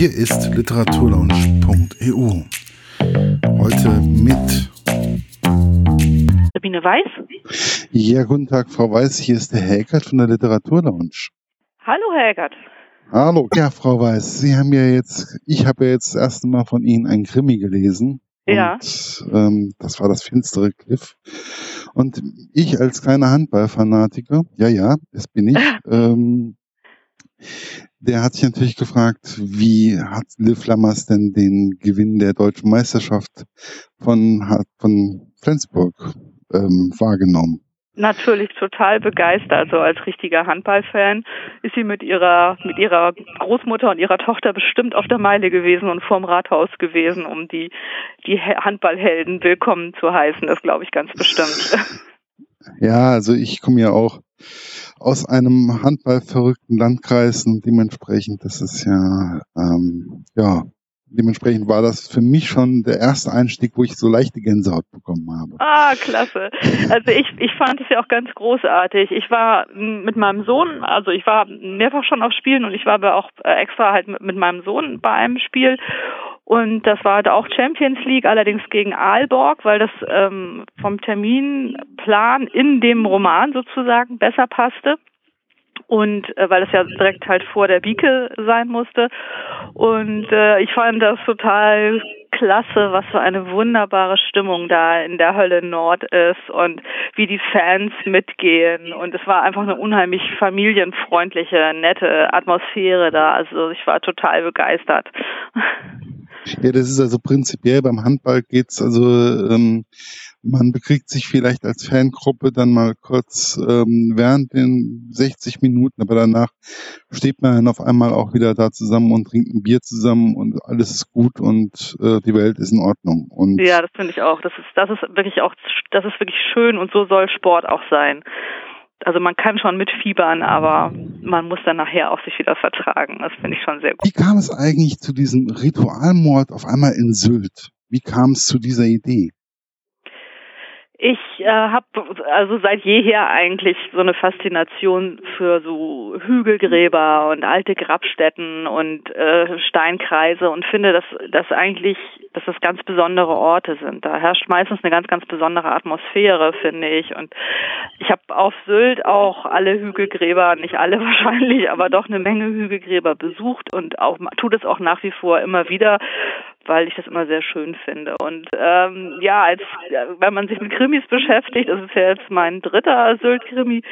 Hier ist literaturlaunch.eu. Heute mit Sabine Weiß. Ja, guten Tag, Frau Weiß. Hier ist der Helgert von der Literaturlaunch. Hallo, Helgert. Hallo. Ja, Frau Weiß, Sie haben ja jetzt, ich habe ja jetzt das erste Mal von Ihnen ein Krimi gelesen. Ja. Und, ähm, das war das finstere Cliff. Und ich als kleiner Handballfanatiker, ja, ja, das bin ich, ähm, der hat sich natürlich gefragt, wie hat Liv Lammers denn den Gewinn der deutschen Meisterschaft von, von Flensburg ähm, wahrgenommen? Natürlich total begeistert. So als richtiger Handballfan ist sie mit ihrer mit ihrer Großmutter und ihrer Tochter bestimmt auf der Meile gewesen und vorm Rathaus gewesen, um die die Handballhelden willkommen zu heißen. Das glaube ich ganz bestimmt. Ja, also ich komme ja auch aus einem handballverrückten Landkreis und dementsprechend, das ist ja, ähm, ja, dementsprechend war das für mich schon der erste Einstieg, wo ich so leichte Gänsehaut bekommen habe. Ah, klasse. Also ich, ich fand es ja auch ganz großartig. Ich war mit meinem Sohn, also ich war mehrfach schon auf Spielen und ich war aber auch äh, extra halt mit, mit meinem Sohn bei einem Spiel und das war auch Champions League, allerdings gegen Aalborg, weil das ähm, vom Terminplan in dem Roman sozusagen besser passte. Und äh, weil es ja direkt halt vor der Bieke sein musste. Und äh, ich fand das total klasse, was für eine wunderbare Stimmung da in der Hölle Nord ist und wie die Fans mitgehen. Und es war einfach eine unheimlich familienfreundliche, nette Atmosphäre da. Also ich war total begeistert. Ja, das ist also prinzipiell beim Handball geht's also ähm, man bekriegt sich vielleicht als Fangruppe dann mal kurz ähm, während den 60 Minuten, aber danach steht man dann auf einmal auch wieder da zusammen und trinkt ein Bier zusammen und alles ist gut und äh, die Welt ist in Ordnung. Und ja, das finde ich auch. Das ist das ist wirklich auch das ist wirklich schön und so soll Sport auch sein also man kann schon mitfiebern, aber man muss dann nachher auch sich wieder vertragen. Das finde ich schon sehr gut. Wie kam es eigentlich zu diesem Ritualmord auf einmal in Sylt? Wie kam es zu dieser Idee? Ich äh, habe also seit jeher eigentlich so eine Faszination für so Hügelgräber und alte Grabstätten und äh, Steinkreise und finde, dass das eigentlich, dass das ganz besondere Orte sind. Da herrscht meistens eine ganz, ganz besondere Atmosphäre, finde ich. Und ich habe auf Sylt auch alle Hügelgräber, nicht alle wahrscheinlich, aber doch eine Menge Hügelgräber besucht und auch tut es auch nach wie vor immer wieder weil ich das immer sehr schön finde. Und ähm, ja, als wenn man sich mit Krimis beschäftigt, das ist ja jetzt mein dritter Sylt-Krimi,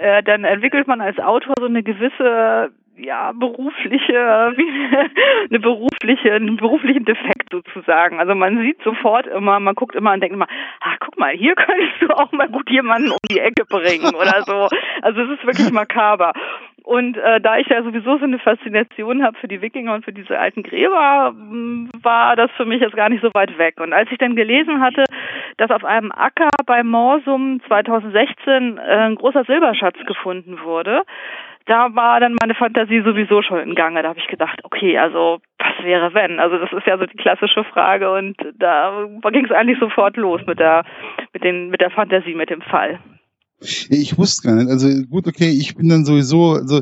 äh, dann entwickelt man als Autor so eine gewisse ja, berufliche, wie eine berufliche, einen beruflichen Defekt sozusagen. Also man sieht sofort immer, man guckt immer und denkt immer, ah, guck mal, hier könntest du auch mal gut jemanden um die Ecke bringen oder so. Also es ist wirklich makaber. Und äh, da ich ja sowieso so eine Faszination habe für die Wikinger und für diese alten Gräber, war das für mich jetzt gar nicht so weit weg. Und als ich dann gelesen hatte, dass auf einem Acker bei Morsum 2016 äh, ein großer Silberschatz gefunden wurde, da war dann meine Fantasie sowieso schon in Gange. Da habe ich gedacht, okay, also was wäre wenn? Also das ist ja so die klassische Frage und da ging es eigentlich sofort los mit der mit den mit der Fantasie, mit dem Fall. Ich wusste gar nicht. Also gut, okay, ich bin dann sowieso, also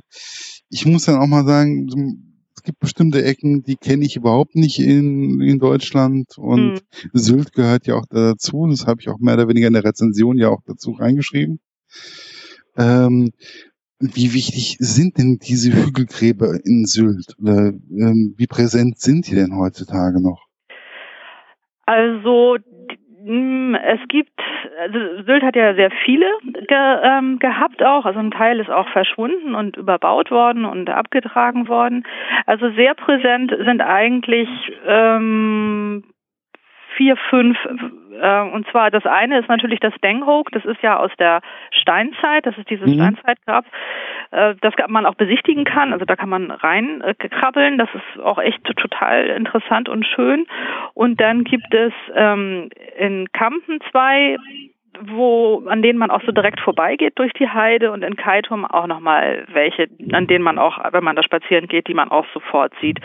ich muss dann auch mal sagen, es gibt bestimmte Ecken, die kenne ich überhaupt nicht in, in Deutschland und hm. Sylt gehört ja auch dazu. Das habe ich auch mehr oder weniger in der Rezension ja auch dazu reingeschrieben. Ähm, wie wichtig sind denn diese Hügelgräber in Sylt? Oder ähm, wie präsent sind die denn heutzutage noch? Also es gibt, also Sylt hat ja sehr viele ge, ähm, gehabt auch, also ein Teil ist auch verschwunden und überbaut worden und abgetragen worden. Also sehr präsent sind eigentlich ähm, vier, fünf. Äh, und zwar das eine ist natürlich das Denghoek, das ist ja aus der Steinzeit, das ist dieses mhm. Steinzeitgrab, äh, das man auch besichtigen kann. Also da kann man rein äh, krabbeln, das ist auch echt total interessant und schön. Und dann gibt es ähm, in Kampen zwei wo an denen man auch so direkt vorbeigeht durch die Heide und in Kaitum auch nochmal welche, an denen man auch, wenn man da spazieren geht, die man auch sofort sieht.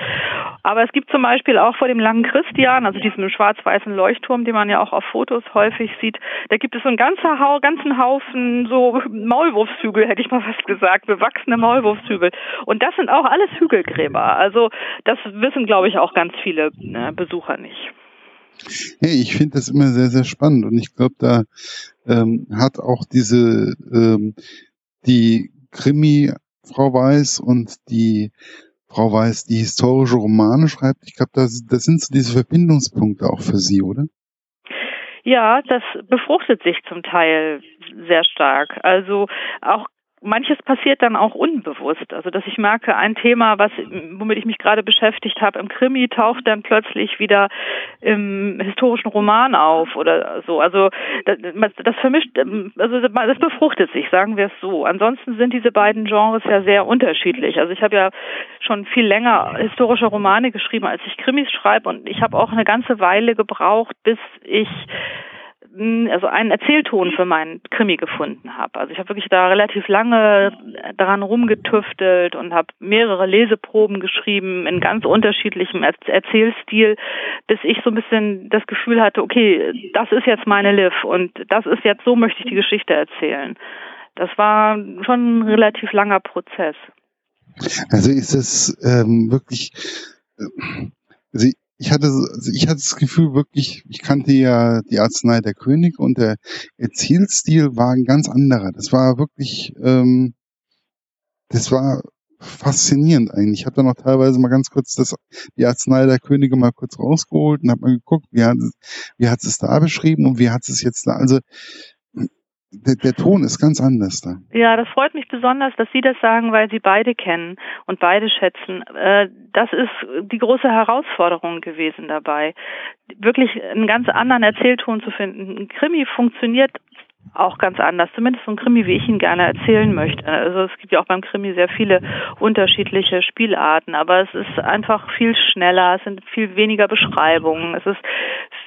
Aber es gibt zum Beispiel auch vor dem langen Christian, also diesem schwarz-weißen Leuchtturm, den man ja auch auf Fotos häufig sieht, da gibt es so einen ganzen, Hau ganzen Haufen so Maulwurfshügel, hätte ich mal fast gesagt, bewachsene Maulwurfshügel. Und das sind auch alles Hügelgräber. Also das wissen, glaube ich, auch ganz viele äh, Besucher nicht. Hey, ich finde das immer sehr, sehr spannend und ich glaube, da ähm, hat auch diese ähm, die Krimi Frau Weiß und die Frau Weiß, die historische Romane schreibt. Ich glaube, das, das sind so diese Verbindungspunkte auch für Sie, oder? Ja, das befruchtet sich zum Teil sehr stark. Also auch manches passiert dann auch unbewusst. Also dass ich merke, ein Thema, was womit ich mich gerade beschäftigt habe, im Krimi taucht dann plötzlich wieder im historischen Roman auf oder so. Also das, das vermischt, also das befruchtet sich, sagen wir es so. Ansonsten sind diese beiden Genres ja sehr unterschiedlich. Also ich habe ja schon viel länger historische Romane geschrieben, als ich Krimis schreibe und ich habe auch eine ganze Weile gebraucht, bis ich also einen Erzählton für meinen Krimi gefunden habe. Also ich habe wirklich da relativ lange daran rumgetüftelt und habe mehrere Leseproben geschrieben in ganz unterschiedlichem Erzählstil, bis ich so ein bisschen das Gefühl hatte, okay, das ist jetzt meine Liv und das ist jetzt so möchte ich die Geschichte erzählen. Das war schon ein relativ langer Prozess. Also ist es ähm, wirklich, also ich hatte, also ich hatte das Gefühl wirklich, ich kannte ja die Arznei der König und der Erzählstil war ein ganz anderer. Das war wirklich, ähm, das war faszinierend eigentlich. Ich habe da noch teilweise mal ganz kurz das, die Arznei der Könige mal kurz rausgeholt und habe mal geguckt, wie hat, wie hat es da beschrieben und wie hat es jetzt da. Also der, der Ton ist ganz anders da. Ja, das freut mich besonders, dass Sie das sagen, weil Sie beide kennen und beide schätzen. Äh, das ist die große Herausforderung gewesen dabei, wirklich einen ganz anderen Erzählton zu finden. Ein Krimi funktioniert auch ganz anders, zumindest so ein Krimi, wie ich ihn gerne erzählen möchte. Also es gibt ja auch beim Krimi sehr viele unterschiedliche Spielarten, aber es ist einfach viel schneller, es sind viel weniger Beschreibungen, es ist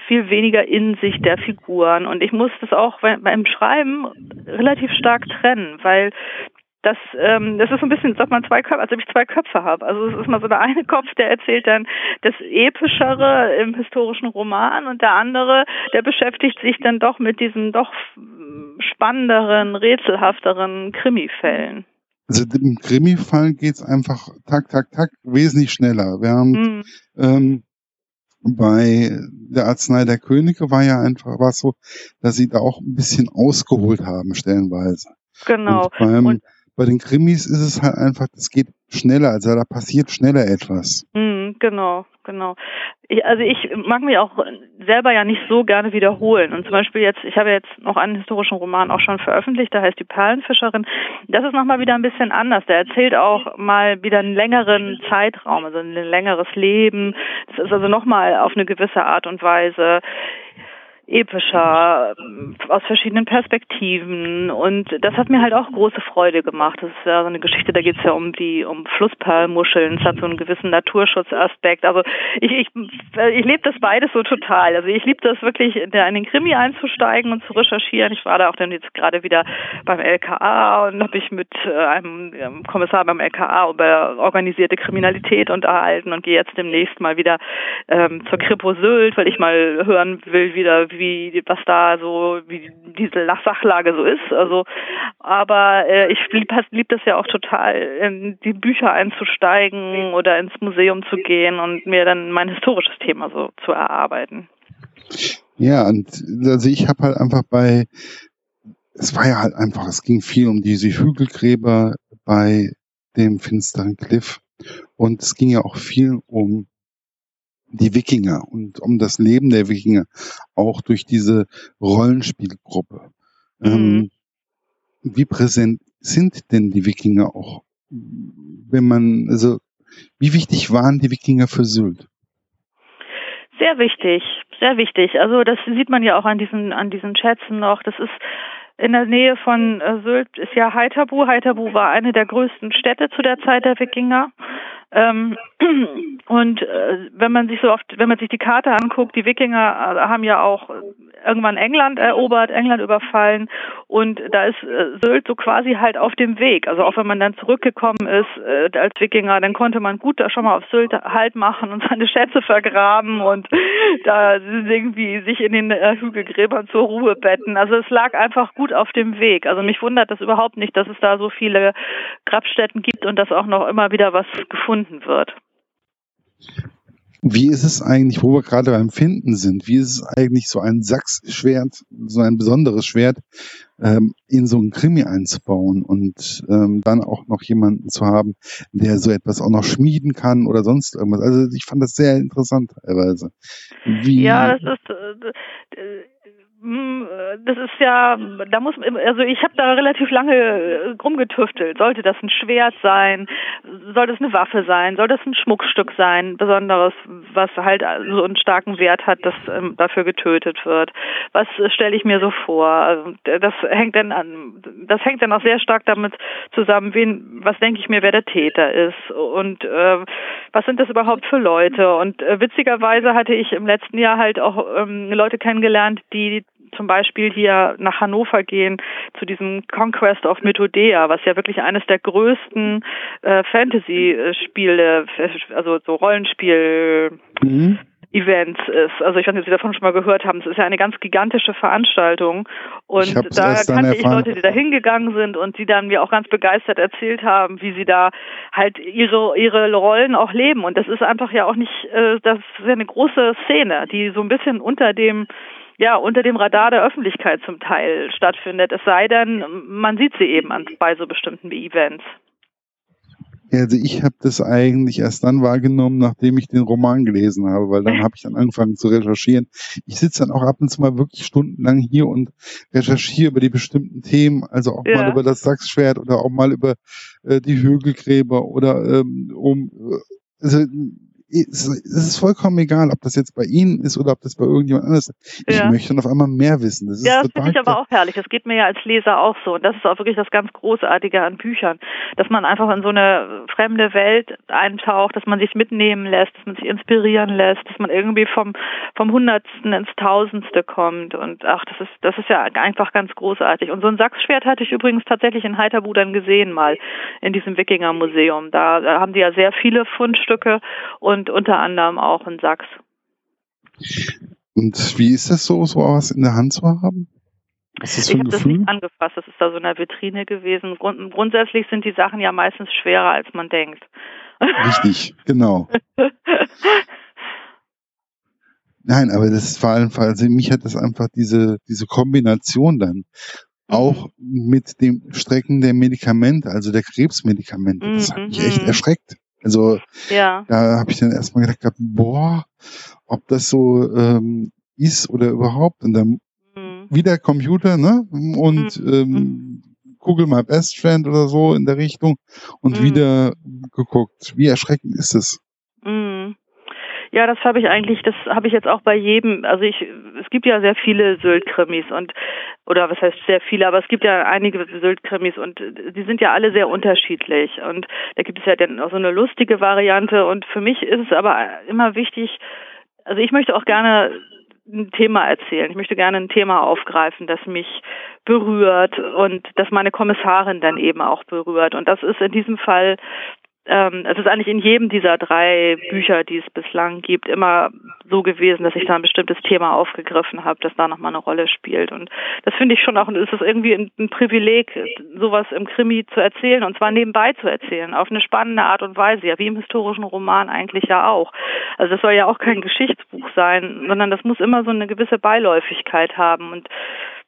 viel weniger Insicht der Figuren und ich muss das auch beim Schreiben relativ stark trennen, weil das, ähm, das ist so ein bisschen, sagt man, zwei Köpfe, als ob ich zwei Köpfe habe. Also es ist mal so der eine Kopf, der erzählt dann das Epischere im historischen Roman und der andere, der beschäftigt sich dann doch mit diesen doch spannenderen, rätselhafteren Krimi-Fällen. Also im Krimi-Fall geht's einfach tak, tak, tak wesentlich schneller. Während mhm. ähm, bei der Arznei der Könige war ja einfach war so, dass sie da auch ein bisschen ausgeholt haben stellenweise. Genau. Und beim, und bei den Krimis ist es halt einfach, das geht schneller, also da passiert schneller etwas. Mm, genau, genau. Ich, also ich mag mich auch selber ja nicht so gerne wiederholen. Und zum Beispiel jetzt, ich habe jetzt noch einen historischen Roman auch schon veröffentlicht, der heißt Die Perlenfischerin. Das ist nochmal wieder ein bisschen anders. Der erzählt auch mal wieder einen längeren Zeitraum, also ein längeres Leben. Das ist also nochmal auf eine gewisse Art und Weise epischer, aus verschiedenen Perspektiven und das hat mir halt auch große Freude gemacht. Das ist ja so eine Geschichte, da geht es ja um die um Flussperlmuscheln, es hat so einen gewissen Naturschutzaspekt. Also ich ich, ich lebe das beides so total. Also ich liebe das wirklich, in den Krimi einzusteigen und zu recherchieren. Ich war da auch dann jetzt gerade wieder beim LKA und habe ich mit äh, einem ähm, Kommissar beim LKA über organisierte Kriminalität unterhalten und gehe jetzt demnächst mal wieder ähm, zur Kripo Sylt, weil ich mal hören will wieder, wie was da so wie diese Sachlage so ist. Also, aber äh, ich lieb, lieb das ja auch total, in die Bücher einzusteigen oder ins Museum zu gehen und mir dann mein historisches Thema so zu erarbeiten. Ja, und also ich habe halt einfach bei, es war ja halt einfach, es ging viel um diese Hügelgräber bei dem finsteren Cliff und es ging ja auch viel um die Wikinger und um das Leben der Wikinger, auch durch diese Rollenspielgruppe. Mhm. Ähm, wie präsent sind denn die Wikinger auch, wenn man, also, wie wichtig waren die Wikinger für Sylt? Sehr wichtig, sehr wichtig. Also das sieht man ja auch an diesen an diesen Schätzen noch. Das ist in der Nähe von äh, Sylt ist ja Heiterbu. Heiterbu war eine der größten Städte zu der Zeit der Wikinger. Ähm, und äh, wenn man sich so oft, wenn man sich die Karte anguckt, die Wikinger äh, haben ja auch irgendwann England erobert, England überfallen und da ist äh, Sylt so quasi halt auf dem Weg. Also auch wenn man dann zurückgekommen ist äh, als Wikinger, dann konnte man gut da schon mal auf Sylt Halt machen und seine Schätze vergraben und da irgendwie sich in den äh, Hügelgräbern zur Ruhe betten. Also es lag einfach gut auf dem Weg. Also mich wundert das überhaupt nicht, dass es da so viele Grabstätten gibt und dass auch noch immer wieder was gefunden wird. Wie ist es eigentlich, wo wir gerade beim Finden sind, wie ist es eigentlich, so ein Sachsschwert, so ein besonderes Schwert ähm, in so ein Krimi einzubauen und ähm, dann auch noch jemanden zu haben, der so etwas auch noch schmieden kann oder sonst irgendwas. Also ich fand das sehr interessant teilweise. Wie ja, das ist äh, das ist ja, da muss also ich habe da relativ lange äh, rumgetüftelt. Sollte das ein Schwert sein? Soll das eine Waffe sein? Soll das ein Schmuckstück sein? Besonderes, was halt so einen starken Wert hat, dass ähm, dafür getötet wird. Was äh, stelle ich mir so vor? Das hängt dann an, das hängt dann auch sehr stark damit zusammen, wen, was denke ich mir, wer der Täter ist und äh, was sind das überhaupt für Leute? Und äh, witzigerweise hatte ich im letzten Jahr halt auch ähm, Leute kennengelernt, die zum Beispiel hier nach Hannover gehen zu diesem Conquest of Methodea, was ja wirklich eines der größten äh, Fantasy-Spiele, also so Rollenspiel. Mhm. Events ist. Also ich weiß nicht, ob Sie davon schon mal gehört haben. Es ist ja eine ganz gigantische Veranstaltung. Und da kannte ich Leute, die da hingegangen sind und die dann mir auch ganz begeistert erzählt haben, wie sie da halt ihre, ihre Rollen auch leben. Und das ist einfach ja auch nicht, äh, das ist ja eine große Szene, die so ein bisschen unter dem ja, unter dem Radar der Öffentlichkeit zum Teil stattfindet. Es sei denn, man sieht sie eben an, bei so bestimmten Events. Also ich habe das eigentlich erst dann wahrgenommen, nachdem ich den Roman gelesen habe, weil dann habe ich dann angefangen zu recherchieren. Ich sitze dann auch ab und zu mal wirklich stundenlang hier und recherchiere über die bestimmten Themen, also auch ja. mal über das Sachsschwert oder auch mal über äh, die Hügelgräber oder ähm, um äh, also es ist vollkommen egal, ob das jetzt bei Ihnen ist oder ob das bei irgendjemand anders ist. Ich ja. möchte dann auf einmal mehr wissen. Das ja, das finde ich aber auch herrlich. Das geht mir ja als Leser auch so. Und das ist auch wirklich das ganz Großartige an Büchern, dass man einfach in so eine fremde Welt eintaucht, dass man sich mitnehmen lässt, dass man sich inspirieren lässt, dass man irgendwie vom, vom Hundertsten ins Tausendste kommt. Und ach, das ist, das ist ja einfach ganz großartig. Und so ein Sachsschwert hatte ich übrigens tatsächlich in Heiterbudern gesehen mal in diesem Wikinger-Museum. Da, da haben die ja sehr viele Fundstücke und und unter anderem auch in Sachs. Und wie ist das so, so was in der Hand zu haben? Was ist das ich habe das nicht angefasst, das ist da so in der Vitrine gewesen. Grund, grundsätzlich sind die Sachen ja meistens schwerer, als man denkt. Richtig, genau. Nein, aber das ist vor allem, also mich hat das einfach diese, diese Kombination dann auch mhm. mit dem Strecken der Medikamente, also der Krebsmedikamente. Das hat mich echt mhm. erschreckt. Also ja. da habe ich dann erstmal gedacht, boah, ob das so ähm, ist oder überhaupt. Und dann mhm. wieder Computer, ne? Und mhm. ähm, mhm. Google My Best Friend oder so in der Richtung und mhm. wieder geguckt. Wie erschreckend ist es? Mhm. Ja, das habe ich eigentlich, das habe ich jetzt auch bei jedem, also ich, es gibt ja sehr viele Sylt-Krimis und, oder was heißt sehr viele, aber es gibt ja einige Sylt-Krimis und die sind ja alle sehr unterschiedlich und da gibt es ja dann auch so eine lustige Variante und für mich ist es aber immer wichtig, also ich möchte auch gerne ein Thema erzählen. Ich möchte gerne ein Thema aufgreifen, das mich berührt und das meine Kommissarin dann eben auch berührt. Und das ist in diesem Fall ähm, es ist eigentlich in jedem dieser drei Bücher, die es bislang gibt, immer so gewesen, dass ich da ein bestimmtes Thema aufgegriffen habe, das da nochmal eine Rolle spielt. Und das finde ich schon auch, es ist irgendwie ein, ein Privileg, sowas im Krimi zu erzählen und zwar nebenbei zu erzählen, auf eine spannende Art und Weise, ja, wie im historischen Roman eigentlich ja auch. Also das soll ja auch kein Geschichtsbuch sein, sondern das muss immer so eine gewisse Beiläufigkeit haben und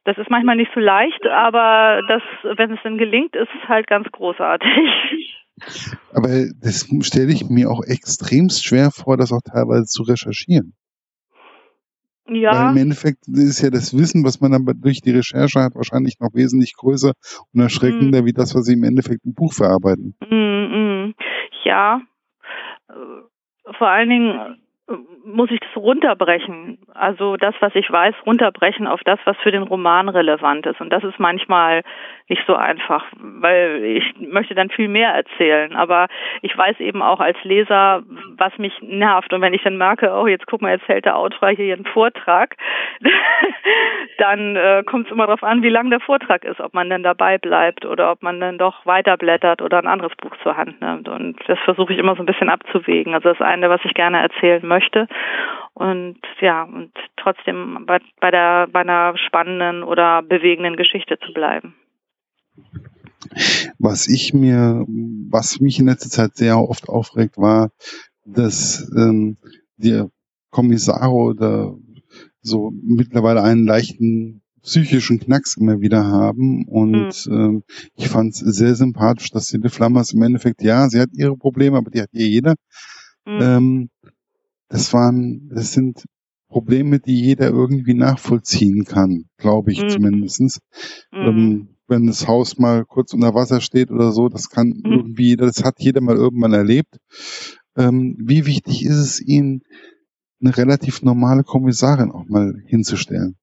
das ist manchmal nicht so leicht, aber das, wenn es denn gelingt, ist es halt ganz großartig. Aber das stelle ich mir auch extremst schwer vor, das auch teilweise zu recherchieren. Ja. Weil im Endeffekt ist ja das Wissen, was man dann durch die Recherche hat, wahrscheinlich noch wesentlich größer und erschreckender, mhm. wie das, was sie im Endeffekt im Buch verarbeiten. Mhm. Ja. Vor allen Dingen äh, muss ich das runterbrechen also das, was ich weiß, runterbrechen auf das, was für den Roman relevant ist. Und das ist manchmal nicht so einfach, weil ich möchte dann viel mehr erzählen. Aber ich weiß eben auch als Leser, was mich nervt. Und wenn ich dann merke, oh, jetzt guck mal, jetzt hält der Autor hier einen Vortrag, dann äh, kommt es immer darauf an, wie lang der Vortrag ist, ob man dann dabei bleibt oder ob man dann doch weiterblättert oder ein anderes Buch zur Hand nimmt. Und das versuche ich immer so ein bisschen abzuwägen. Also das eine, was ich gerne erzählen möchte. Und ja, und trotzdem bei, bei der bei einer spannenden oder bewegenden Geschichte zu bleiben. Was ich mir, was mich in letzter Zeit sehr oft aufregt, war, dass ähm, die Kommissare oder so mittlerweile einen leichten psychischen Knacks immer wieder haben. Und mhm. ähm, ich fand es sehr sympathisch, dass die Flammers im Endeffekt, ja, sie hat ihre Probleme, aber die hat hier jeder. Mhm. Ähm, das waren, das sind Probleme, die jeder irgendwie nachvollziehen kann, glaube ich mhm. zumindestens. Mhm. Ähm, wenn das Haus mal kurz unter Wasser steht oder so, das kann mhm. irgendwie, das hat jeder mal irgendwann erlebt. Ähm, wie wichtig ist es Ihnen, eine relativ normale Kommissarin auch mal hinzustellen?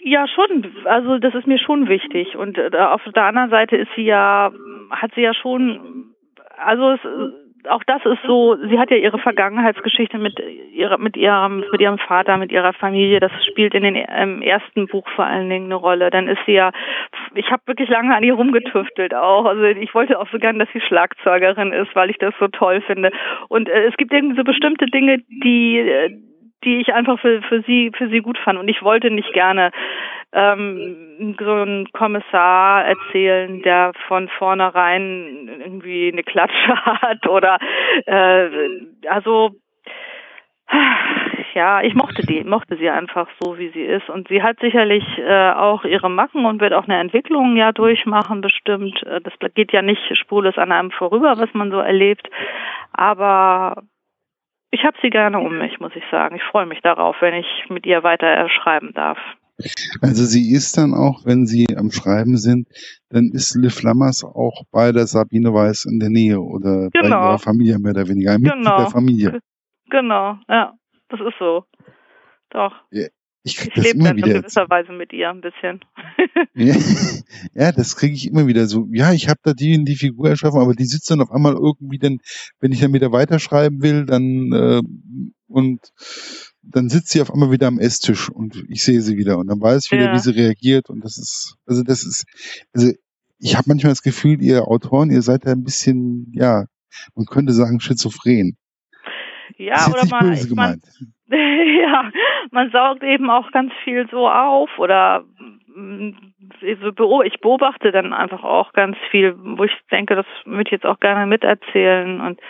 Ja, schon. Also das ist mir schon wichtig. Und äh, auf der anderen Seite ist sie ja, hat sie ja schon, also es, auch das ist so, sie hat ja ihre Vergangenheitsgeschichte mit ihrer, mit ihrem, mit ihrem Vater, mit ihrer Familie. Das spielt in den im ersten Buch vor allen Dingen eine Rolle. Dann ist sie ja, ich habe wirklich lange an ihr rumgetüftelt auch. Also ich wollte auch so gern, dass sie Schlagzeugerin ist, weil ich das so toll finde. Und äh, es gibt irgendwie so bestimmte Dinge, die äh, die ich einfach für, für sie für sie gut fand und ich wollte nicht gerne ähm, so einen Kommissar erzählen, der von vornherein irgendwie eine Klatsche hat oder äh, also ja, ich mochte die, mochte sie einfach so, wie sie ist. Und sie hat sicherlich äh, auch ihre Macken und wird auch eine Entwicklung ja durchmachen, bestimmt. Äh, das geht ja nicht spurlos an einem vorüber, was man so erlebt. Aber ich habe sie gerne um mich, muss ich sagen. Ich freue mich darauf, wenn ich mit ihr weiter schreiben darf. Also sie ist dann auch, wenn sie am Schreiben sind, dann ist Liv Lammers auch bei der Sabine Weiß in der Nähe oder genau. bei ihrer Familie mehr oder weniger, ein genau. Mitglied der Familie. Genau, ja, das ist so. Doch. Ja, ich, ich lebe dann in gewisser Weise mit ihr ein bisschen. ja, ja, das kriege ich immer wieder so. Ja, ich habe da die in die Figur erschaffen, aber die sitzt dann auf einmal irgendwie dann, wenn ich dann wieder weiterschreiben will, dann äh, und dann sitzt sie auf einmal wieder am Esstisch und ich sehe sie wieder und dann weiß ich wieder, ja. wie sie reagiert und das ist, also das ist, also ich habe manchmal das Gefühl, ihr Autoren, ihr seid da ein bisschen, ja, man könnte sagen schizophren. Ja, oder mal, böse gemeint. Man, ja, man saugt eben auch ganz viel so auf oder mm, ich beobachte dann einfach auch ganz viel, wo ich denke, das würde ich jetzt auch gerne miterzählen und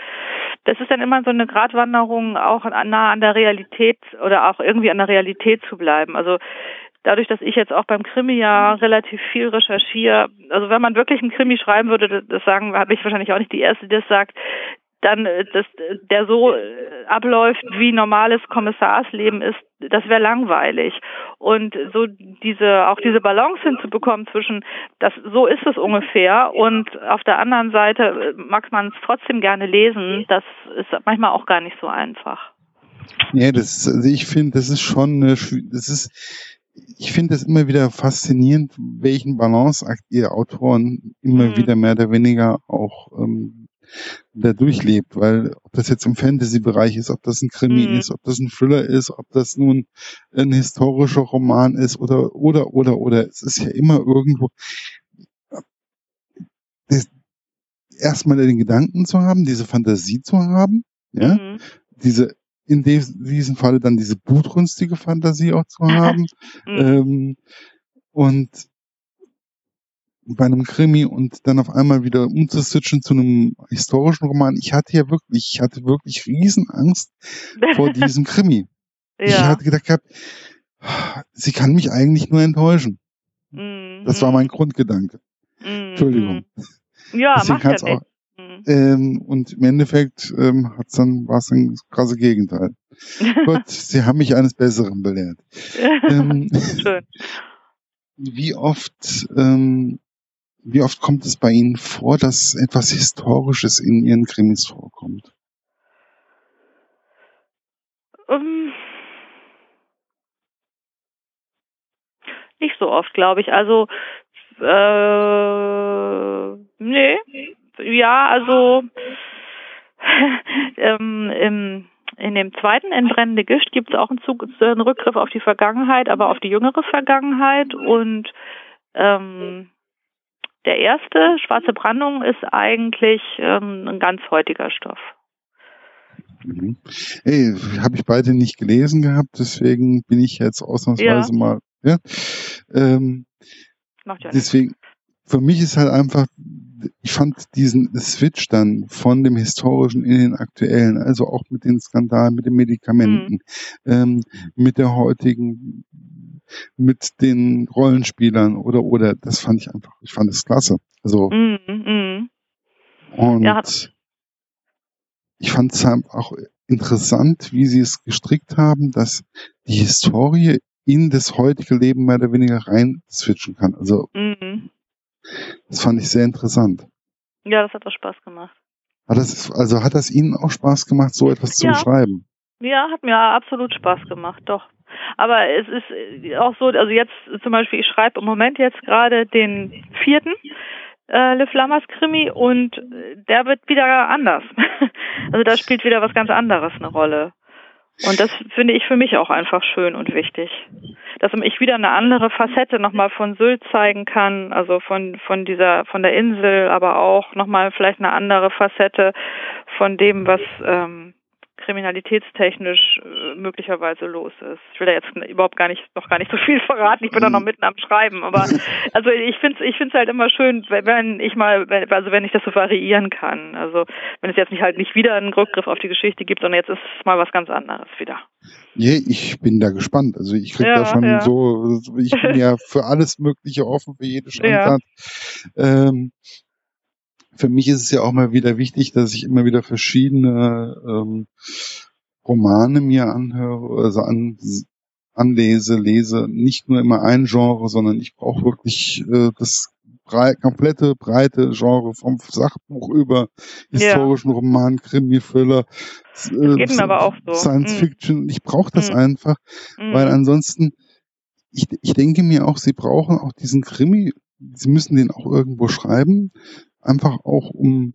das ist dann immer so eine Gratwanderung, auch nah an der Realität oder auch irgendwie an der Realität zu bleiben. Also dadurch, dass ich jetzt auch beim Krimi ja relativ viel recherchiere, also wenn man wirklich einen Krimi schreiben würde, das sagen, habe ich wahrscheinlich auch nicht die erste, die das sagt, dann äh, das, der so äh, abläuft, wie normales Kommissarsleben ist, das wäre langweilig. Und so diese, auch diese Balance hinzubekommen zwischen, das, so ist es ungefähr und auf der anderen Seite äh, mag man es trotzdem gerne lesen, das ist manchmal auch gar nicht so einfach. Ja, das, also ich finde, das ist schon, eine, das ist, ich finde es immer wieder faszinierend, welchen Balanceakt ihr Autoren immer mhm. wieder mehr oder weniger auch ähm, der durchlebt, weil ob das jetzt im Fantasy-Bereich ist, ob das ein Krimi mhm. ist, ob das ein Thriller ist, ob das nun ein historischer Roman ist oder oder oder oder es ist ja immer irgendwo das, erstmal den Gedanken zu haben, diese Fantasie zu haben, ja, mhm. diese in diesem Falle dann diese blutrünstige Fantasie auch zu haben mhm. ähm, und bei einem Krimi und dann auf einmal wieder umzuswitchen zu einem historischen Roman. Ich hatte ja wirklich, ich hatte wirklich Riesenangst vor diesem Krimi. Ja. Ich hatte gedacht gehabt, sie kann mich eigentlich nur enttäuschen. Mhm. Das war mein Grundgedanke. Mhm. Entschuldigung. Ja, Deswegen macht ja auch, mhm. ähm, Und im Endeffekt ähm, hat's dann, war es ein krasse Gegenteil. Gut, sie haben mich eines Besseren belehrt. ähm, Schön. Wie oft ähm, wie oft kommt es bei Ihnen vor, dass etwas Historisches in Ihren Krimis vorkommt? Ähm, nicht so oft, glaube ich. Also, äh, nee. Ja, also ähm, im, in dem zweiten Entbrennende Gischt gibt es auch einen, Zug, einen Rückgriff auf die Vergangenheit, aber auf die jüngere Vergangenheit. Und ähm, der erste, Schwarze Brandung, ist eigentlich ähm, ein ganz heutiger Stoff. Mhm. Hey, habe ich beide nicht gelesen gehabt, deswegen bin ich jetzt ausnahmsweise ja. mal. Ja, ähm, Macht ja deswegen, für mich ist halt einfach, ich fand diesen Switch dann von dem historischen in den aktuellen, also auch mit den Skandalen, mit den Medikamenten, mhm. ähm, mit der heutigen, mit den Rollenspielern oder oder, das fand ich einfach, ich fand es klasse. Also mhm, mhm. und ja, ich fand es auch interessant, wie sie es gestrickt haben, dass die Historie in das heutige Leben mehr oder weniger rein switchen kann. Also mhm. das fand ich sehr interessant. Ja, das hat auch Spaß gemacht. Hat das, also hat das Ihnen auch Spaß gemacht, so etwas zu ja. beschreiben? Ja, hat mir absolut Spaß gemacht, doch. Aber es ist auch so, also jetzt zum Beispiel, ich schreibe im Moment jetzt gerade den vierten äh, Le Flammers Krimi und der wird wieder anders. also da spielt wieder was ganz anderes eine Rolle. Und das finde ich für mich auch einfach schön und wichtig. Dass ich wieder eine andere Facette nochmal von Sylt zeigen kann, also von, von dieser, von der Insel, aber auch nochmal vielleicht eine andere Facette von dem, was ähm, kriminalitätstechnisch äh, möglicherweise los ist. Ich will da jetzt überhaupt gar nicht noch gar nicht so viel verraten. Ich bin da noch mitten am Schreiben, aber also ich finde ich finde es halt immer schön, wenn ich mal also wenn ich das so variieren kann. Also wenn es jetzt nicht halt nicht wieder einen Rückgriff auf die Geschichte gibt, sondern jetzt ist es mal was ganz anderes wieder. Nee, ich bin da gespannt. Also ich krieg ja, da schon ja. so ich bin ja für alles mögliche offen für jede Standart. Ja. Ähm, für mich ist es ja auch mal wieder wichtig, dass ich immer wieder verschiedene ähm, Romane mir anhöre, also an, anlese, lese, nicht nur immer ein Genre, sondern ich brauche wirklich äh, das brei komplette breite Genre vom Sachbuch über historischen ja. Roman, Krimi, Thriller, äh, so. Science mm. Fiction. Ich brauche das mm. einfach, mm. weil ansonsten, ich, ich denke mir auch, sie brauchen auch diesen Krimi, sie müssen den auch irgendwo schreiben, einfach auch um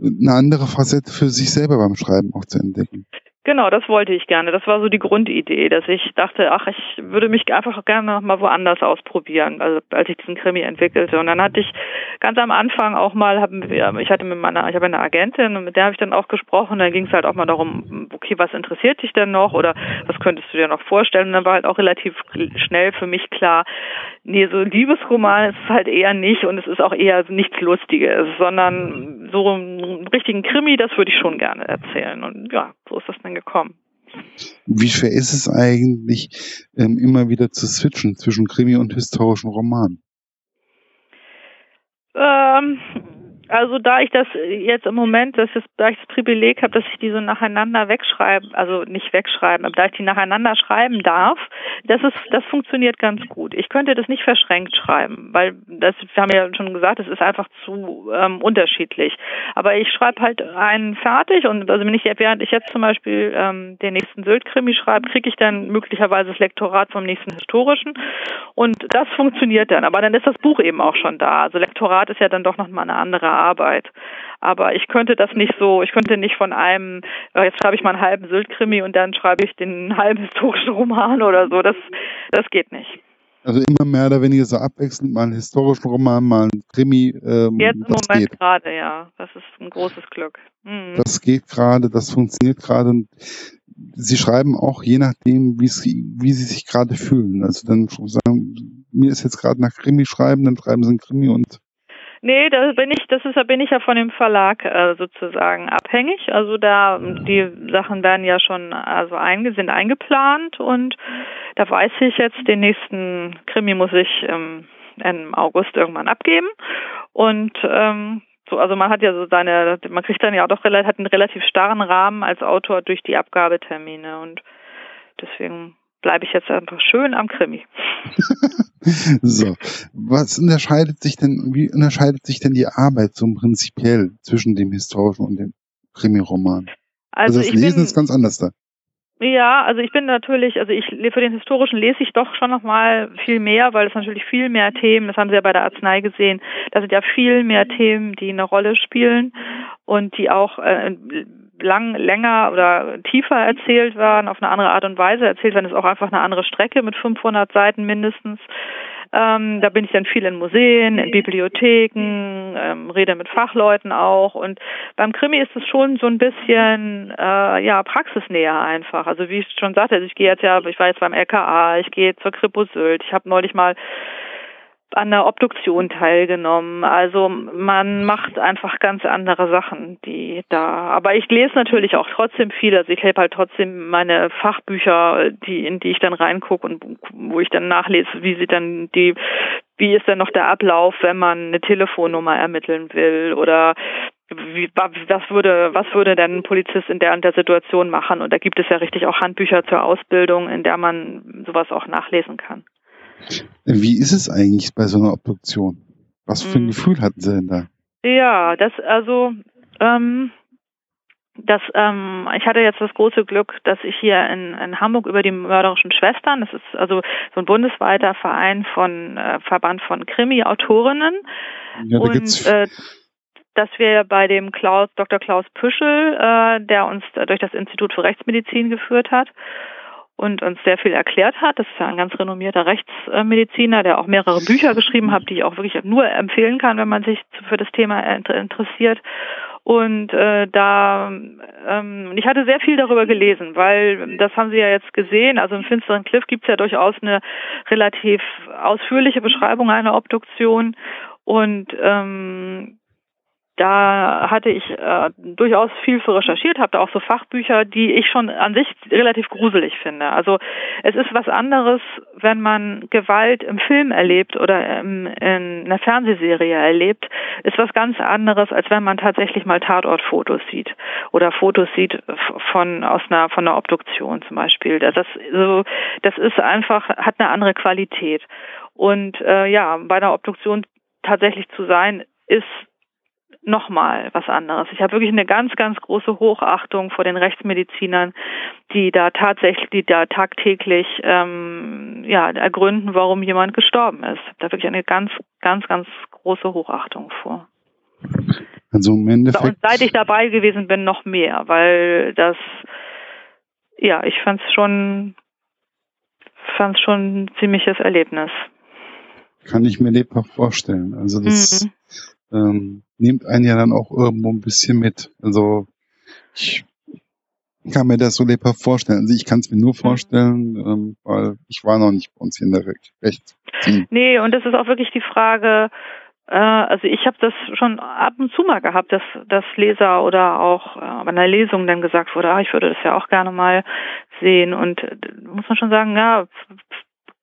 eine andere Facette für sich selber beim Schreiben auch zu entdecken. Genau, das wollte ich gerne. Das war so die Grundidee, dass ich dachte, ach, ich würde mich einfach gerne noch mal woanders ausprobieren, also als ich diesen Krimi entwickelte. Und dann hatte ich ganz am Anfang auch mal, ich hatte mit meiner, ich habe eine Agentin und mit der habe ich dann auch gesprochen. Dann ging es halt auch mal darum, okay, was interessiert dich denn noch oder was könntest du dir noch vorstellen? Und dann war halt auch relativ schnell für mich klar, nee, so Liebesroman ist es halt eher nicht und es ist auch eher nichts Lustiges, sondern so einen richtigen Krimi, das würde ich schon gerne erzählen. Und ja, so ist das dann gekommen. Wie schwer ist es eigentlich, ähm, immer wieder zu switchen zwischen Krimi und historischen Roman? Ähm, also da ich das jetzt im Moment, dass ich, da ich das Privileg habe, dass ich die so nacheinander wegschreiben, also nicht wegschreiben, aber da ich die nacheinander schreiben darf, das ist, das funktioniert ganz gut. Ich könnte das nicht verschränkt schreiben, weil das, wir haben ja schon gesagt, es ist einfach zu ähm, unterschiedlich. Aber ich schreibe halt einen fertig und also wenn ich während ich jetzt zum Beispiel ähm, den nächsten Sylt-Krimi schreibe, kriege ich dann möglicherweise das Lektorat vom nächsten historischen und das funktioniert dann. Aber dann ist das Buch eben auch schon da. Also Lektorat ist ja dann doch nochmal eine andere Arbeit. Aber ich könnte das nicht so, ich könnte nicht von einem, äh, jetzt schreibe ich mal einen halben Sylt-Krimi und dann schreibe ich den halben historischen Roman oder so. Das, das geht nicht. Also immer mehr oder weniger so abwechselnd, mal einen historischen Roman, mal einen Krimi. Ähm, Jetzt im Moment gerade, ja. Das ist ein großes Glück. Mhm. Das geht gerade, das funktioniert gerade. Und Sie schreiben auch je nachdem, wie Sie sich gerade fühlen. Also dann sagen, mir ist jetzt gerade nach Krimi schreiben, dann schreiben Sie einen Krimi und Nee, da bin ich, das ist, da bin ich ja von dem Verlag äh, sozusagen abhängig. Also da die Sachen werden ja schon also einge, sind eingeplant und da weiß ich jetzt, den nächsten Krimi muss ich ähm, im August irgendwann abgeben. Und ähm, so, also man hat ja so seine, man kriegt dann ja auch doch hat einen relativ starren Rahmen als Autor durch die Abgabetermine und deswegen bleibe ich jetzt einfach schön am Krimi. so, was unterscheidet sich denn, wie unterscheidet sich denn die Arbeit so prinzipiell zwischen dem historischen und dem Krimi-Roman? Also, also das Lesen bin, ist ganz anders da. Ja, also ich bin natürlich, also ich für den historischen lese ich doch schon noch mal viel mehr, weil es natürlich viel mehr Themen, das haben Sie ja bei der Arznei gesehen, da sind ja viel mehr Themen, die eine Rolle spielen und die auch äh, lang, länger oder tiefer erzählt werden, auf eine andere Art und Weise erzählt werden, ist auch einfach eine andere Strecke mit 500 Seiten mindestens. Ähm, da bin ich dann viel in Museen, in Bibliotheken, ähm, rede mit Fachleuten auch. Und beim Krimi ist es schon so ein bisschen äh, ja praxisnäher einfach. Also wie ich schon sagte, also ich gehe jetzt ja, ich war jetzt beim LKA, ich gehe zur Kripo Sylt, ich habe neulich mal an der Obduktion teilgenommen. Also man macht einfach ganz andere Sachen, die da. Aber ich lese natürlich auch trotzdem viel. Also ich habe halt trotzdem meine Fachbücher, die in die ich dann reingucke und wo ich dann nachlese, wie sie dann die, wie ist denn noch der Ablauf, wenn man eine Telefonnummer ermitteln will oder wie, was würde, was würde denn ein Polizist in der und der Situation machen? Und da gibt es ja richtig auch Handbücher zur Ausbildung, in der man sowas auch nachlesen kann. Wie ist es eigentlich bei so einer Obduktion? Was für ein mhm. Gefühl hatten Sie denn da? Ja, das also ähm, das, ähm, ich hatte jetzt das große Glück, dass ich hier in, in Hamburg über die mörderischen Schwestern, das ist also so ein bundesweiter Verein von äh, Verband von Krimi-Autorinnen ja, und äh, dass wir bei dem Klaus, Dr. Klaus Püschel, äh, der uns durch das Institut für Rechtsmedizin geführt hat, und uns sehr viel erklärt hat. Das ist ja ein ganz renommierter Rechtsmediziner, der auch mehrere Bücher geschrieben hat, die ich auch wirklich nur empfehlen kann, wenn man sich für das Thema interessiert. Und äh, da, ähm, ich hatte sehr viel darüber gelesen, weil das haben Sie ja jetzt gesehen. Also im Finsteren Cliff gibt es ja durchaus eine relativ ausführliche Beschreibung einer Obduktion. Und ähm, da hatte ich äh, durchaus viel für recherchiert, habe da auch so Fachbücher, die ich schon an sich relativ gruselig finde. Also es ist was anderes, wenn man Gewalt im Film erlebt oder im, in einer Fernsehserie erlebt, ist was ganz anderes, als wenn man tatsächlich mal Tatortfotos sieht oder Fotos sieht von aus einer von einer Obduktion zum Beispiel. Das, so, das ist einfach hat eine andere Qualität. Und äh, ja, bei einer Obduktion tatsächlich zu sein, ist nochmal was anderes. Ich habe wirklich eine ganz, ganz große Hochachtung vor den Rechtsmedizinern, die da tatsächlich, die da tagtäglich ähm, ja ergründen, warum jemand gestorben ist. Da wirklich eine ganz, ganz, ganz große Hochachtung vor. Also im Endeffekt. Und seit ich dabei gewesen bin, noch mehr, weil das, ja, ich fand es schon, fand schon ein ziemliches Erlebnis. Kann ich mir lebhaft vorstellen. Also das, mhm ähm, nimmt einen ja dann auch irgendwo ein bisschen mit. Also ich kann mir das so lebhaft vorstellen. Also ich kann es mir nur mhm. vorstellen, ähm, weil ich war noch nicht bei uns hier in der Recht. Nee, und das ist auch wirklich die Frage, äh, also ich habe das schon ab und zu mal gehabt, dass, dass Leser oder auch äh, bei einer Lesung dann gesagt wurde, ah, ich würde das ja auch gerne mal sehen. Und äh, muss man schon sagen, ja,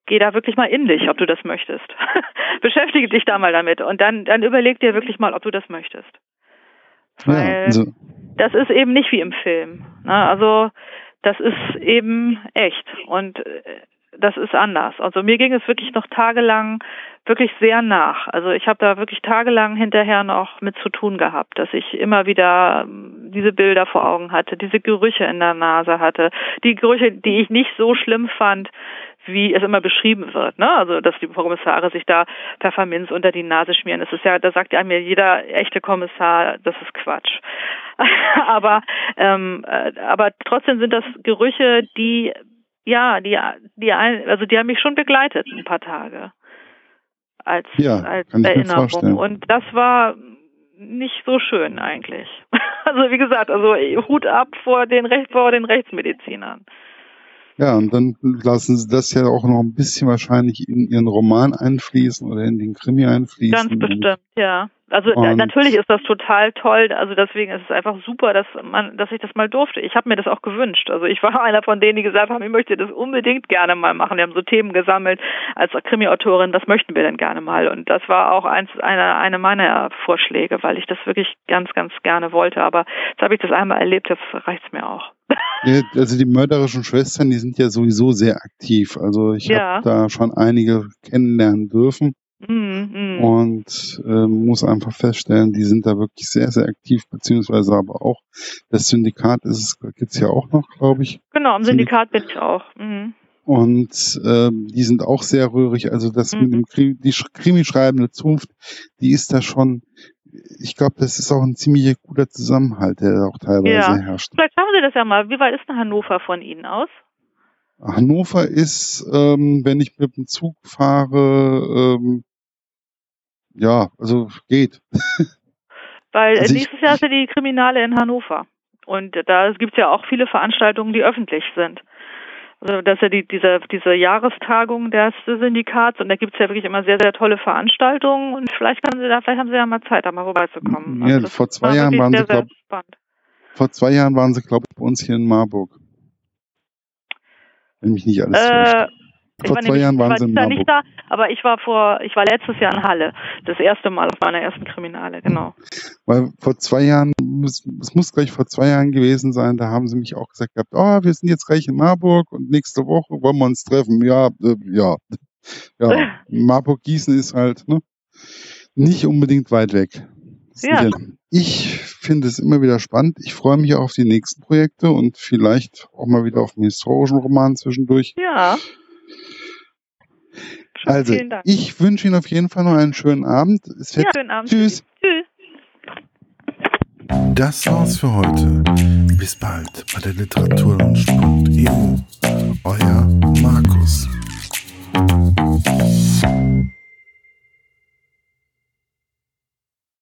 geh da wirklich mal in dich, ob du das möchtest. Beschäftige dich da mal damit und dann, dann überleg dir wirklich mal, ob du das möchtest. Weil ja, also. das ist eben nicht wie im Film. Ne? Also das ist eben echt und äh, das ist anders. Also mir ging es wirklich noch tagelang wirklich sehr nach. Also ich habe da wirklich tagelang hinterher noch mit zu tun gehabt, dass ich immer wieder ähm, diese Bilder vor Augen hatte, diese Gerüche in der Nase hatte, die Gerüche, die ich nicht so schlimm fand, wie es immer beschrieben wird, ne? Also dass die Kommissare sich da Pfefferminz unter die Nase schmieren. Das ist ja, da sagt ja mir jeder echte Kommissar, das ist Quatsch. aber ähm, äh, aber trotzdem sind das Gerüche, die ja, die die also die haben mich schon begleitet ein paar Tage als ja, als Erinnerung und das war nicht so schön eigentlich. Also wie gesagt, also Hut ab vor den Recht vor den Rechtsmedizinern. Ja, und dann lassen sie das ja auch noch ein bisschen wahrscheinlich in ihren Roman einfließen oder in den Krimi einfließen. Ganz bestimmt, ja. Also und natürlich ist das total toll. Also deswegen ist es einfach super, dass man, dass ich das mal durfte. Ich habe mir das auch gewünscht. Also ich war einer von denen, die gesagt haben, ich möchte das unbedingt gerne mal machen. Wir haben so Themen gesammelt als Krimi-Autorin, was möchten wir denn gerne mal? Und das war auch eins, eine, eine meiner Vorschläge, weil ich das wirklich ganz, ganz gerne wollte. Aber jetzt habe ich das einmal erlebt, jetzt reicht's mir auch. Also die mörderischen Schwestern, die sind ja sowieso sehr aktiv. Also ich ja. habe da schon einige kennenlernen dürfen. Mhm, mh. und äh, muss einfach feststellen, die sind da wirklich sehr, sehr aktiv, beziehungsweise aber auch das Syndikat ist es, gibt's ja auch noch, glaube ich. Genau, im Syndikat bin ich auch. Mhm. Und ähm, die sind auch sehr rührig. Also das Mhm. mit dem Krimi, die Sch- Krimi-schreibende Zunft, die ist da schon, ich glaube, das ist auch ein ziemlich guter Zusammenhalt, der auch teilweise Ja. herrscht. Vielleicht schaffen Sie das ja mal. Wie weit ist denn Hannover von Ihnen aus? Hannover ist, ähm, wenn ich mit dem Zug fahre, ähm, ja, also geht. Weil Also äh, ich- nächstes Jahr ist ja die Kriminale in Hannover. Und da gibt es ja auch viele Veranstaltungen, die öffentlich sind. Also das ist ja die, diese, diese Jahrestagung des Syndikats und da gibt es ja wirklich immer sehr, sehr tolle Veranstaltungen und vielleicht können Sie da, vielleicht haben Sie ja mal Zeit, da mal vorbeizukommen. Ja, das vor zwei war Jahren waren sehr, Sie, sehr glaub- spannend. Vor zwei Jahren waren sie, glaube ich, bei uns hier in Marburg. Wenn mich nicht alles täuscht. Ich Vor war zwei Jahren waren war Sie in Jahr nicht Marburg. da, aber ich war vor, ich war letztes Jahr in Halle. Das erste Mal auf meiner ersten Kriminale, genau. Weil vor zwei Jahren, es muss gleich vor zwei Jahren gewesen sein, da haben sie mich auch gesagt gehabt, oh, wir sind jetzt gleich in Marburg und nächste Woche wollen wir uns treffen. Ja, äh, ja. Ja, Marburg-Gießen ist halt, ne? Nicht unbedingt weit weg. Ja. Ich finde es immer wieder spannend. Ich freue mich auch auf die nächsten Projekte und vielleicht auch mal wieder auf einen historischen Roman zwischendurch. Ja. Also, Vielen Dank. ich wünsche Ihnen auf jeden Fall noch einen schönen Abend. Ja, schönen Abend. Tschüss. Tschüss. Das war's für heute. Bis bald bei der Literaturlaunch.eu. Euer Markus.